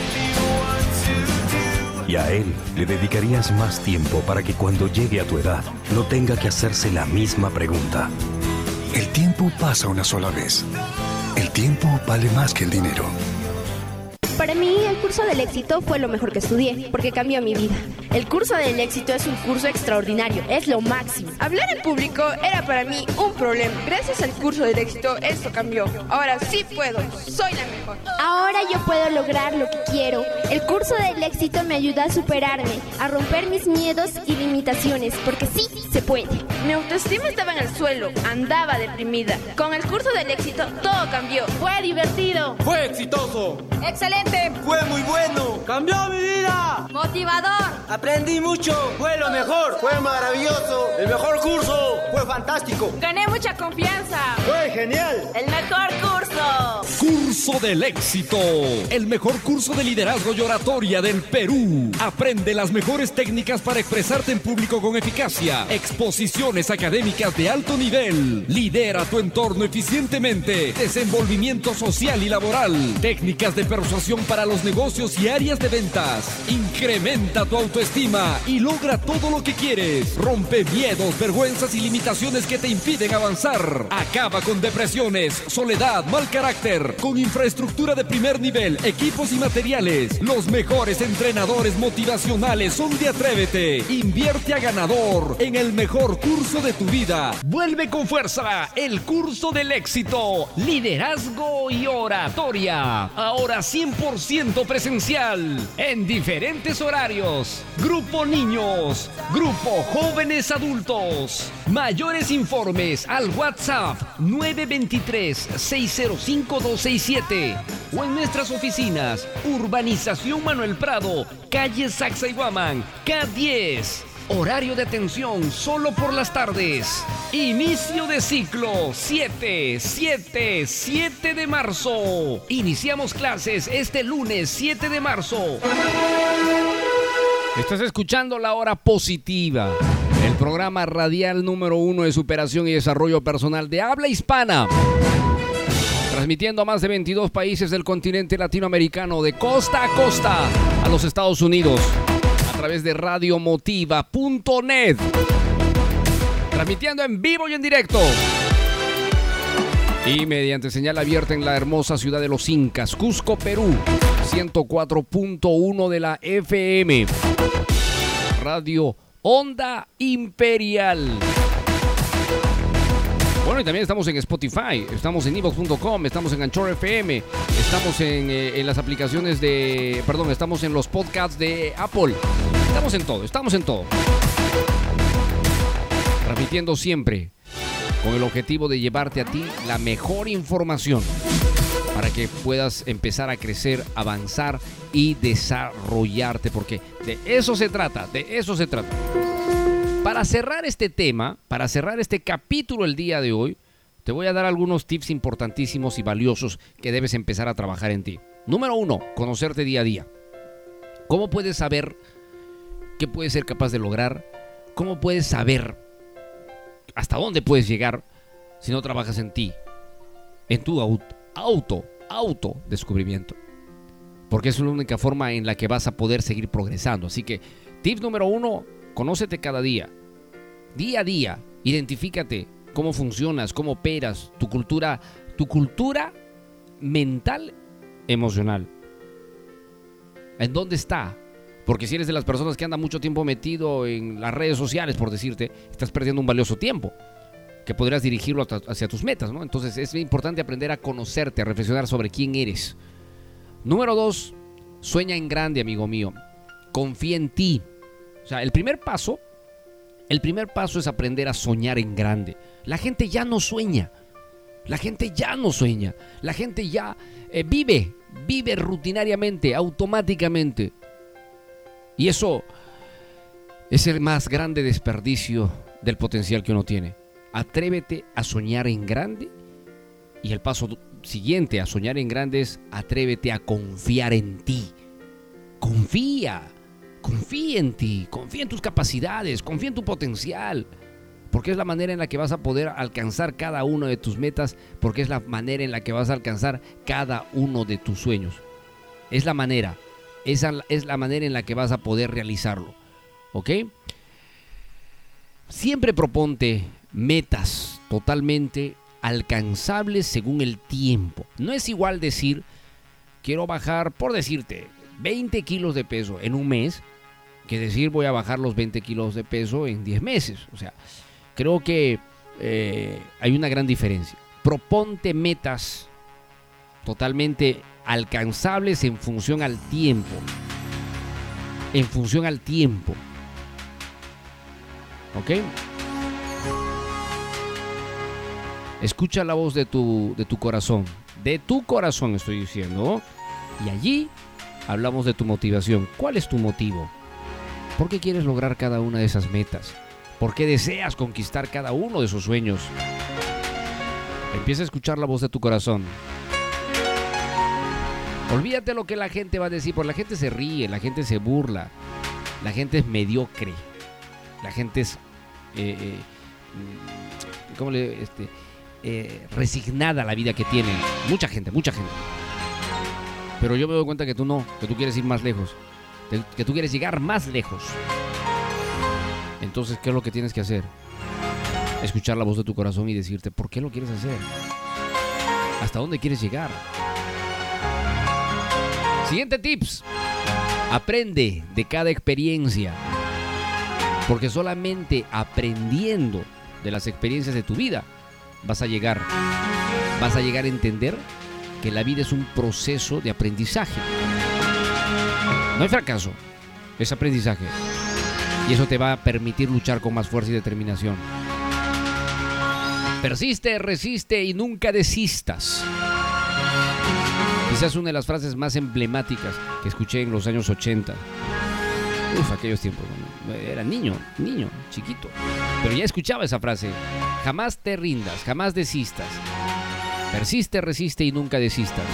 Y a él le dedicarías más tiempo para que cuando llegue a tu edad no tenga que hacerse la misma pregunta. El tiempo pasa una sola vez. El tiempo vale más que el dinero. Para mí, curso del éxito fue lo mejor que estudié, porque cambió mi vida. El curso del éxito es un curso extraordinario, es lo máximo. Hablar en público era para mí un problema. Gracias al curso del éxito, esto cambió. Ahora sí puedo, soy la mejor. Ahora yo puedo lograr lo que quiero. El curso del éxito me ayuda a superarme, a romper mis miedos y limitaciones, porque sí se puede. Mi autoestima estaba en el suelo, andaba deprimida. Con el curso del éxito, todo cambió. Fue divertido. Fue exitoso. Excelente. Fue muy bueno. Cambió mi vida. Motivador. Aprendí mucho. Fue lo mejor. Fue maravilloso. El mejor curso. Fue fantástico. Gané mucha confianza. Fue genial. El mejor curso. Curso del éxito. El mejor curso de liderazgo y oratoria del Perú. Aprende las mejores técnicas para expresarte en público con eficacia. Exposiciones académicas de alto nivel. Lidera tu entorno eficientemente. Desenvolvimiento social y laboral. Técnicas de persuasión para los negocios negocios y áreas de ventas. Incrementa tu autoestima y logra todo lo que quieres. Rompe miedos, vergüenzas y limitaciones que te impiden avanzar. Acaba con depresiones, soledad, mal carácter. Con infraestructura de primer nivel, equipos y materiales. Los mejores entrenadores motivacionales son de Atrévete. Invierte a ganador en el mejor curso de tu vida. Vuelve con fuerza el curso del éxito. Liderazgo y oratoria. Ahora 100% presencial. En diferentes horarios. Grupo niños. Grupo jóvenes adultos. Mayores informes al WhatsApp 923-605-267 o en nuestras oficinas Urbanización Manuel Prado, calle Sacsayhuaman, K10. Horario de atención solo por las tardes. Inicio de ciclo 7, 7, 7 de marzo. Iniciamos clases este lunes 7 de marzo. Estás escuchando la hora positiva, el programa radial número uno de superación y desarrollo personal de habla hispana. Transmitiendo a más de 22 países del continente latinoamericano, de costa a costa, a los Estados Unidos, través de radiomotiva.net. Transmitiendo en vivo y en directo. Y mediante señal abierta en la hermosa ciudad de Los Incas, Cusco, Perú, 104.1 de la FM. Radio Onda Imperial. Bueno, y también estamos en Spotify, estamos en evox.com, estamos en Anchor FM, estamos en, eh, en las aplicaciones de. Perdón, estamos en los podcasts de Apple. Estamos en todo, estamos en todo. Transmitiendo siempre con el objetivo de llevarte a ti la mejor información para que puedas empezar a crecer, avanzar y desarrollarte, porque de eso se trata, de eso se trata. Para cerrar este tema, para cerrar este capítulo el día de hoy, te voy a dar algunos tips importantísimos y valiosos que debes empezar a trabajar en ti. Número uno, conocerte día a día. ¿Cómo puedes saber qué puedes ser capaz de lograr? ¿Cómo puedes saber hasta dónde puedes llegar si no trabajas en ti? En tu auto, auto, auto descubrimiento. Porque es la única forma en la que vas a poder seguir progresando. Así que, tip número uno, conócete cada día. Día a día, identifícate cómo funcionas, cómo operas, tu cultura, tu cultura mental, emocional. ¿En dónde está? Porque si eres de las personas que anda mucho tiempo metido en las redes sociales, por decirte, estás perdiendo un valioso tiempo que podrías dirigirlo hacia tus metas, ¿no? Entonces es importante aprender a conocerte, a reflexionar sobre quién eres. Número dos, sueña en grande, amigo mío. Confía en ti. O sea, el primer paso, el primer paso es aprender a soñar en grande. La gente ya no sueña. La gente ya no sueña. La gente ya eh, vive, vive rutinariamente, automáticamente. Y eso es el más grande desperdicio del potencial que uno tiene. Atrévete a soñar en grande. Y el paso siguiente a soñar en grande es atrévete a confiar en ti. Confía. Confía en ti. Confía en tus capacidades. Confía en tu potencial. Porque es la manera en la que vas a poder alcanzar cada uno de tus metas. Porque es la manera en la que vas a alcanzar cada uno de tus sueños. Es la manera. Esa es la manera en la que vas a poder realizarlo. ¿Ok? Siempre proponte metas totalmente alcanzables según el tiempo. No es igual decir, quiero bajar, por decirte, 20 kilos de peso en un mes, que decir voy a bajar los 20 kilos de peso en 10 meses. O sea, creo que eh, hay una gran diferencia. Proponte metas totalmente alcanzables en función al tiempo. En función al tiempo. ¿Ok? Escucha la voz de tu, de tu corazón. De tu corazón estoy diciendo. Y allí hablamos de tu motivación. ¿Cuál es tu motivo? ¿Por qué quieres lograr cada una de esas metas? ¿Por qué deseas conquistar cada uno de esos sueños? Empieza a escuchar la voz de tu corazón. Olvídate lo que la gente va a decir, porque la gente se ríe, la gente se burla, la gente es mediocre, la gente es, eh, eh, ¿cómo le, este, eh, resignada a la vida que tiene. Mucha gente, mucha gente. Pero yo me doy cuenta que tú no, que tú quieres ir más lejos, que tú quieres llegar más lejos. Entonces, ¿qué es lo que tienes que hacer? Escuchar la voz de tu corazón y decirte, ¿por qué lo quieres hacer? ¿Hasta dónde quieres llegar? Siguiente tips. Aprende de cada experiencia. Porque solamente aprendiendo de las experiencias de tu vida vas a llegar. Vas a llegar a entender que la vida es un proceso de aprendizaje. No hay fracaso, es aprendizaje. Y eso te va a permitir luchar con más fuerza y determinación. Persiste, resiste y nunca desistas. Quizás una de las frases más emblemáticas que escuché en los años 80. Uf, aquellos tiempos. Era niño, niño, chiquito. Pero ya escuchaba esa frase. Jamás te rindas, jamás desistas. Persiste, resiste y nunca desistas.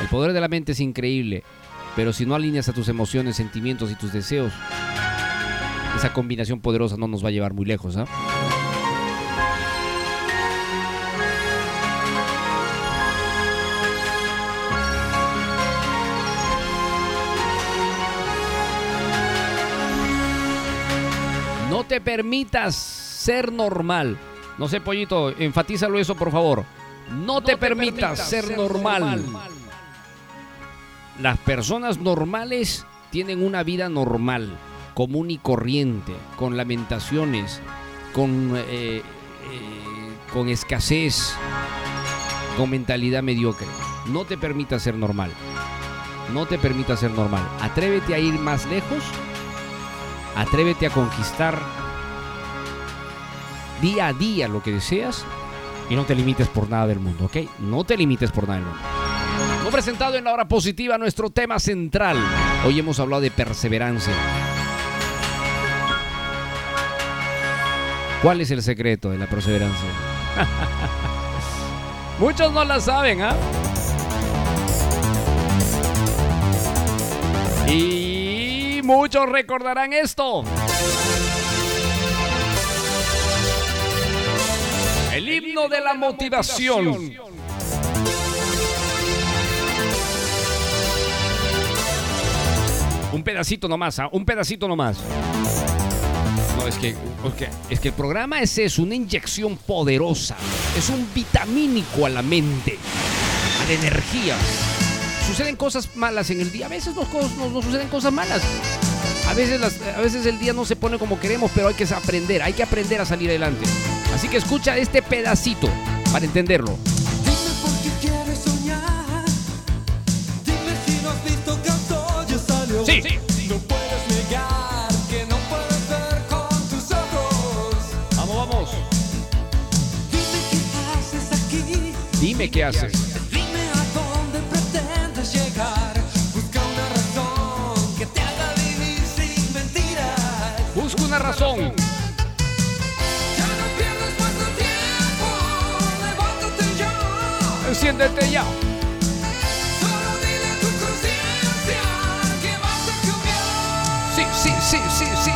El poder de la mente es increíble, pero si no alineas a tus emociones, sentimientos y tus deseos, esa combinación poderosa no nos va a llevar muy lejos. ¿ah? No te permitas ser normal. No sé, pollito, enfatízalo eso, por favor. No, te, permitas, ser, normal. Las personas normales tienen una vida normal, común y corriente, con lamentaciones, con, eh, eh, con escasez, con mentalidad mediocre. No te permitas ser normal. No te permitas ser normal. Atrévete a ir más lejos. Atrévete a conquistar día a día lo que deseas y no te limites por nada del mundo, ¿ok? No te limites por nada del mundo. Hemos presentado en la hora positiva nuestro tema central. Hoy hemos hablado de perseverancia. ¿Cuál es el secreto de la perseverancia? Muchos no la saben, ¿ah? Y muchos recordarán esto. El himno de la motivación. Un pedacito nomás, ¿ah? un pedacito nomás. No, es que, es que el programa ese es una inyección poderosa. Es un vitamínico a la mente, a la energía. Suceden cosas malas en el día. A veces no, no, suceden cosas malas. A veces, a veces el día no se pone como queremos, pero hay que aprender. Hay que aprender a salir adelante. Así que escucha este pedacito para entenderlo. Dime por qué quieres soñar. Dime si no has visto que ya salió. Sí. No puedes negar que no puedes ver con tus ojos. Vamos, vamos. Dime qué haces aquí. Dime qué haces. A cambiar. Sí, sí, sí, sí, sí.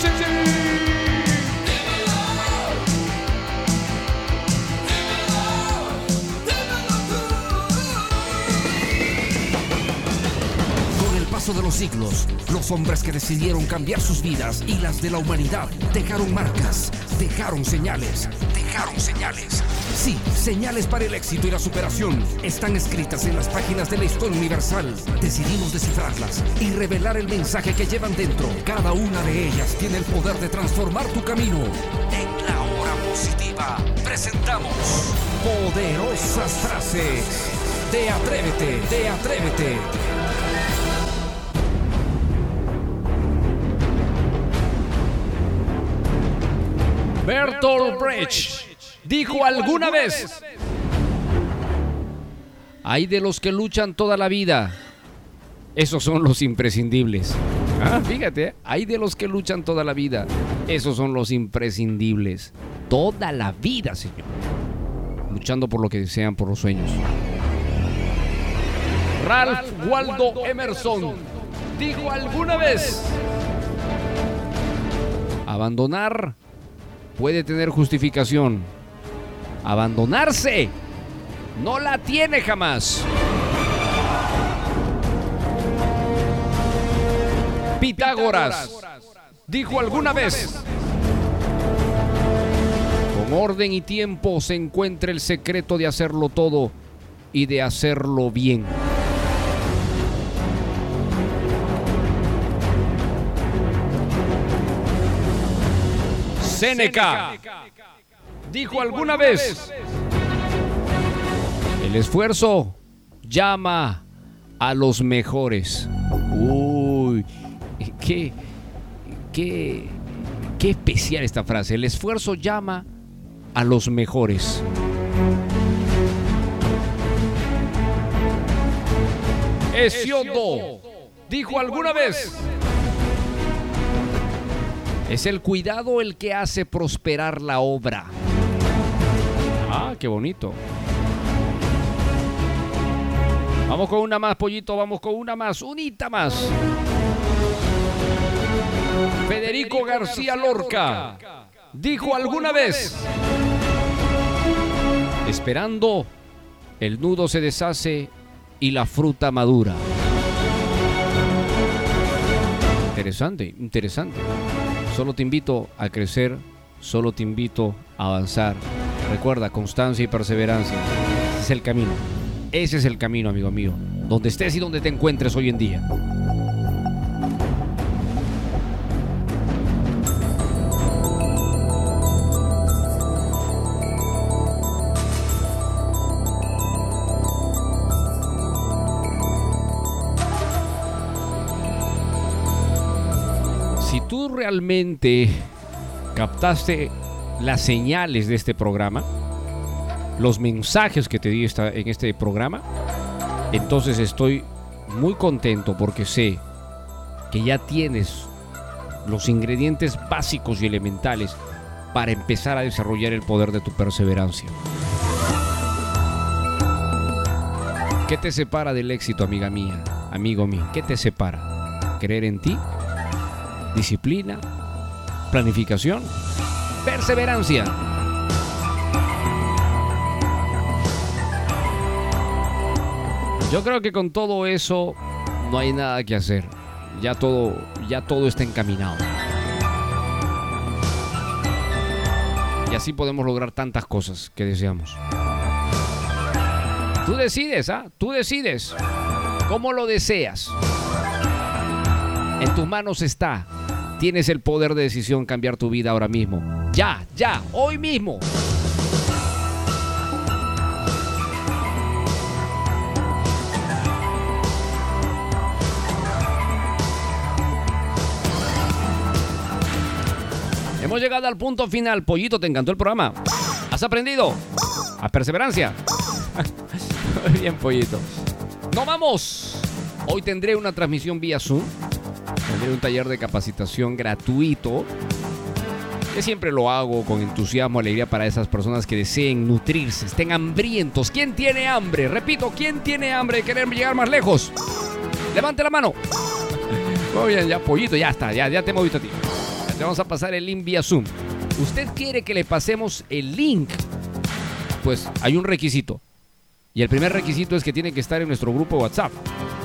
Sí, sí. Con el paso de los siglos, los hombres que decidieron cambiar sus vidas y las de la humanidad dejaron marcas, dejaron señales, dejaron señales. Sí, señales para el éxito y la superación están escritas en las páginas de la historia universal. Decidimos descifrarlas y revelar el mensaje que llevan dentro. Cada una de ellas tiene el poder de transformar tu camino. En la hora positiva presentamos poderosas frases de Atrévete, de Atrévete. Bertolt Brecht dijo alguna vez, hay de los que luchan toda la vida. Esos son los imprescindibles. Ah, fíjate, hay de los que luchan toda la vida. Esos son los imprescindibles. Toda la vida, Señor. Luchando por lo que desean, por los sueños. Ralph Waldo Emerson dijo alguna vez, abandonar puede tener justificación. Abandonarse No la tiene jamás. Pitágoras dijo alguna vez, con orden y tiempo se encuentra el secreto de hacerlo todo y de hacerlo bien. Séneca dijo alguna vez, el esfuerzo llama a los mejores. Uy, qué, qué, qué especial esta frase. El esfuerzo llama a los mejores. Hesiodo dijo alguna vez, es el cuidado el que hace prosperar la obra. Ah, qué bonito. Vamos con una más, pollito, vamos con una más, unita más. Federico García Lorca dijo alguna vez, esperando, el nudo se deshace y la fruta madura. Interesante, interesante. Solo te invito a crecer, solo te invito a avanzar. Recuerda, constancia y perseverancia. Ese es el camino. Ese es el camino, amigo mío. Donde estés y donde te encuentres hoy en día. Si tú realmente captaste las señales de este programa, los mensajes que te di esta- en este programa, entonces estoy muy contento porque sé que ya tienes los ingredientes básicos y elementales para empezar a desarrollar el poder de tu perseverancia. ¿Qué te separa del éxito, amiga mía, amigo mío? ¿Qué te separa? ¿Creer en ti? ¿Disciplina? ¿Planificación? ¿Perseverancia? Yo creo que con todo eso no hay nada que hacer. Ya todo, ya todo está encaminado. Y así podemos lograr tantas cosas que deseamos. Tú decides, ¿ah? Tú decides cómo lo deseas. En tus manos está. Tienes el poder de decisión cambiar tu vida ahora mismo. Ya, ya, hoy mismo. Hemos llegado al punto final. Pollito, ¿te encantó el programa? ¿Has aprendido? ¿A perseverancia? Muy bien, Pollito. ¡No vamos! Hoy tendré una transmisión vía Zoom. Un taller de capacitación gratuito. Que siempre lo hago con entusiasmo, alegría para esas personas que deseen nutrirse, estén hambrientos. ¿Quién tiene hambre? Repito, ¿quién tiene hambre de querer llegar más lejos? Levante la mano. Muy bien, ya, Pollito, ya está, ya, ya te hemos visto a ti. Te vamos a pasar el link vía Zoom. ¿Usted quiere que le pasemos el link? Pues hay un requisito. Y el primer requisito es que tiene que estar en nuestro grupo WhatsApp.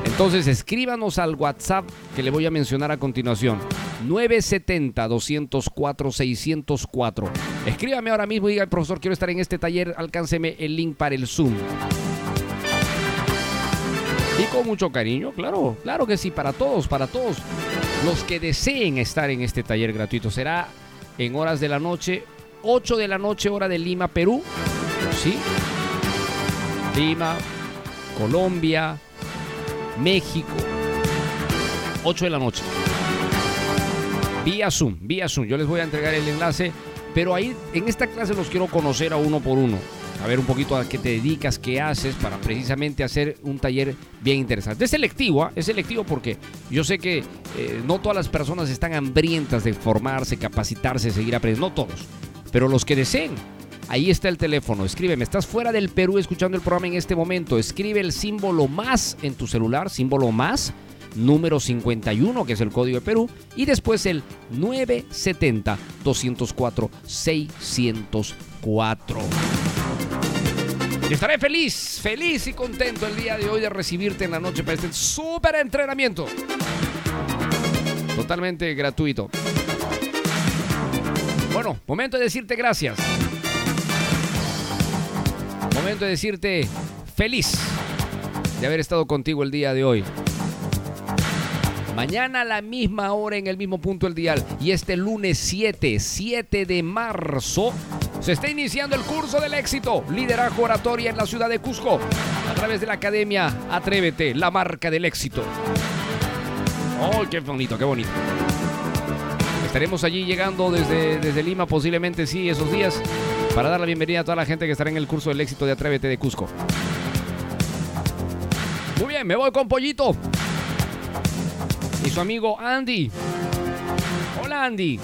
Entonces escríbanos al WhatsApp que le voy a mencionar a continuación. 970-204-604. Escríbame ahora mismo y diga, profesor, quiero estar en este taller, alcánceme el link para el Zoom. Y con mucho cariño, claro, claro que sí, para todos, para todos. Los que deseen estar en este taller gratuito será en horas de la noche, 8 de la noche, hora de Lima, Perú. ¿Sí? Lima, Colombia, México. 8 de la noche. Vía Zoom, vía Zoom. Yo les voy a entregar el enlace, pero ahí en esta clase los quiero conocer a uno por uno. A ver un poquito a qué te dedicas, qué haces para precisamente hacer un taller bien interesante. Es selectivo, ¿ah? es selectivo porque yo sé que eh, no todas las personas están hambrientas de formarse, capacitarse, seguir aprendiendo. No todos, pero los que deseen. Ahí está el teléfono. Escríbeme. Estás fuera del Perú escuchando el programa en este momento. Escribe el símbolo más en tu celular, símbolo más, número 51, que es el código de Perú, y después el 970-204-604. Y estaré feliz, feliz y contento el día de hoy de recibirte en la noche para este súper entrenamiento. Totalmente gratuito. Bueno, momento de decirte gracias. De decirte feliz de haber estado contigo el día de hoy. Mañana a la misma hora en el mismo punto del dial. Y este lunes 7, 7 de marzo, se está iniciando el curso del éxito, liderazgo oratoria en la ciudad de Cusco, a través de la academia Atrévete, la marca del éxito. ¡Oh, qué bonito, qué bonito! Estaremos allí llegando desde, desde Lima, posiblemente sí, esos días, para dar la bienvenida a toda la gente que estará en el curso del éxito de Atrévete de Cusco. Muy bien, me voy con Pollito. Y su amigo Andy. Hola Andy.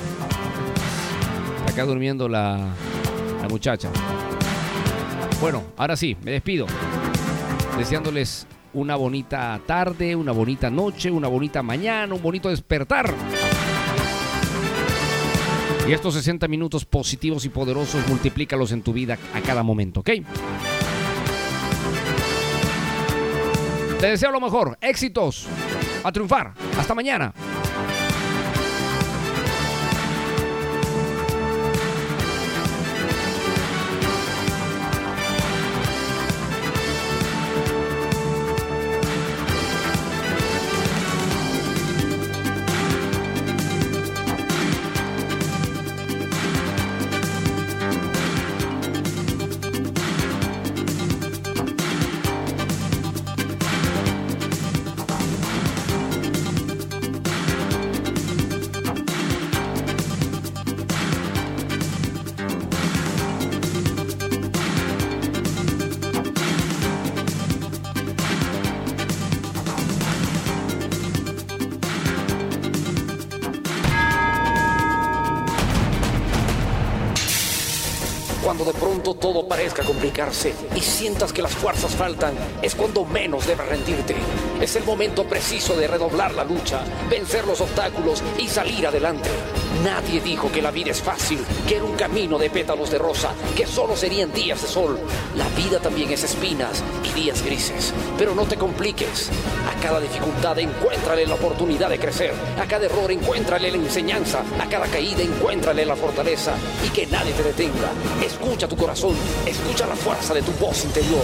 Acá durmiendo la muchacha. Bueno, ahora sí, me despido. Deseándoles una bonita tarde, una bonita noche, una bonita mañana, un bonito despertar. Y estos 60 minutos positivos y poderosos, multiplícalos en tu vida a cada momento, ¿ok? Te deseo lo mejor, éxitos, a triunfar. Hasta mañana. Cuando de pronto todo parezca complicarse y sientas que las fuerzas faltan, es cuando menos debes rendirte. Es el momento preciso de redoblar la lucha, vencer los obstáculos y salir adelante. Nadie dijo que la vida es fácil, que era un camino de pétalos de rosa, que solo serían días de sol. La vida también es espinas y días grises. Pero no te compliques. A cada dificultad encuéntrale la oportunidad de crecer. A cada error encuéntrale la enseñanza. A cada caída encuéntrale la fortaleza. Y que nadie te detenga. Escucha tu corazón. Escucha la fuerza de tu voz interior.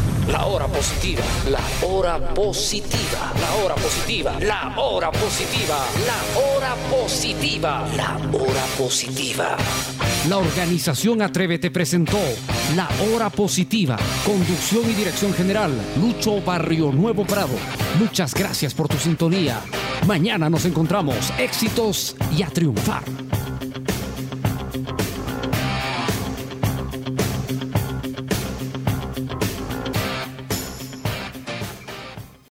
La hora positiva, la hora positiva, la hora positiva, la hora positiva, la hora positiva, la hora positiva. La organización Atrévete presentó La Hora Positiva, conducción y dirección general, Lucho Barrio Nuevo Prado. Muchas gracias por tu sintonía. Mañana nos encontramos. Éxitos y a triunfar.